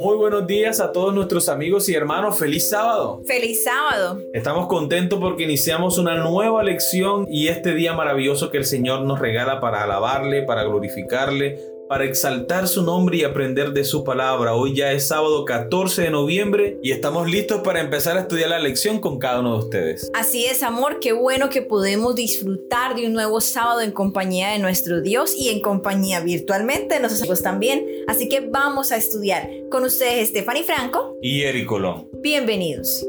Muy buenos días a todos nuestros amigos y hermanos. Feliz sábado. Feliz sábado. Estamos contentos porque iniciamos una nueva lección y este día maravilloso que el Señor nos regala para alabarle, para glorificarle, para exaltar su nombre y aprender de su palabra. Hoy ya es sábado 14 de noviembre y estamos listos para empezar a estudiar la lección con cada uno de ustedes. Así es, amor, qué bueno que podemos disfrutar de un nuevo sábado en compañía de nuestro Dios y en compañía virtualmente de nosotros también. Así que vamos a estudiar con ustedes Stephanie Franco y Eric Colón. Bienvenidos.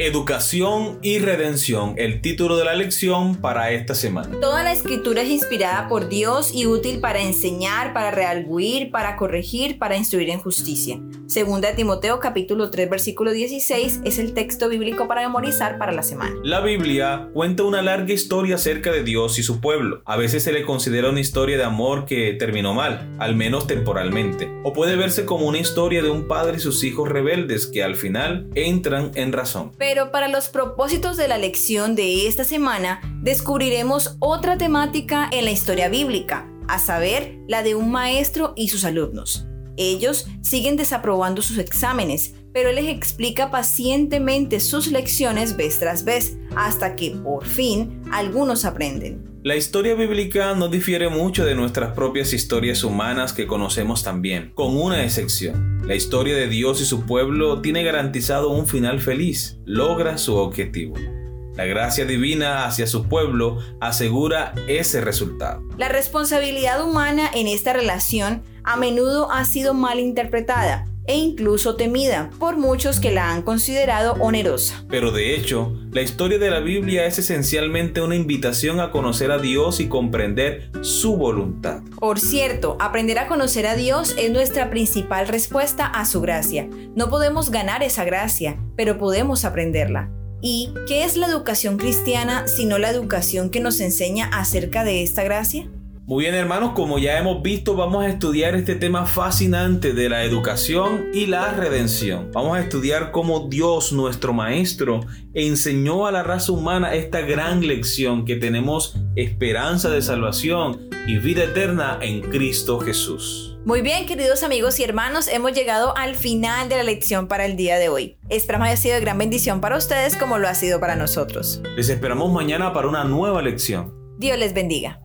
Educación y Redención, el título de la lección para esta semana. Toda la escritura es inspirada por Dios y útil para enseñar, para realguir, para corregir, para instruir en justicia. Segunda Timoteo capítulo 3 versículo 16 es el texto bíblico para memorizar para la semana. La Biblia cuenta una larga historia acerca de Dios y su pueblo. A veces se le considera una historia de amor que terminó mal, al menos temporalmente. O puede verse como una historia de un padre y sus hijos rebeldes que al final entran en razón. Pero para los propósitos de la lección de esta semana, descubriremos otra temática en la historia bíblica, a saber, la de un maestro y sus alumnos. Ellos siguen desaprobando sus exámenes, pero él les explica pacientemente sus lecciones vez tras vez, hasta que por fin algunos aprenden. La historia bíblica no difiere mucho de nuestras propias historias humanas que conocemos también, con una excepción. La historia de Dios y su pueblo tiene garantizado un final feliz, logra su objetivo. La gracia divina hacia su pueblo asegura ese resultado. La responsabilidad humana en esta relación a menudo ha sido mal interpretada e incluso temida por muchos que la han considerado onerosa. Pero de hecho, la historia de la Biblia es esencialmente una invitación a conocer a Dios y comprender su voluntad. Por cierto, aprender a conocer a Dios es nuestra principal respuesta a su gracia. No podemos ganar esa gracia, pero podemos aprenderla. ¿Y qué es la educación cristiana sino la educación que nos enseña acerca de esta gracia? Muy bien hermanos, como ya hemos visto, vamos a estudiar este tema fascinante de la educación y la redención. Vamos a estudiar cómo Dios, nuestro Maestro, enseñó a la raza humana esta gran lección que tenemos esperanza de salvación y vida eterna en Cristo Jesús. Muy bien, queridos amigos y hermanos, hemos llegado al final de la lección para el día de hoy. Esperamos haya sido de gran bendición para ustedes como lo ha sido para nosotros. Les esperamos mañana para una nueva lección. Dios les bendiga.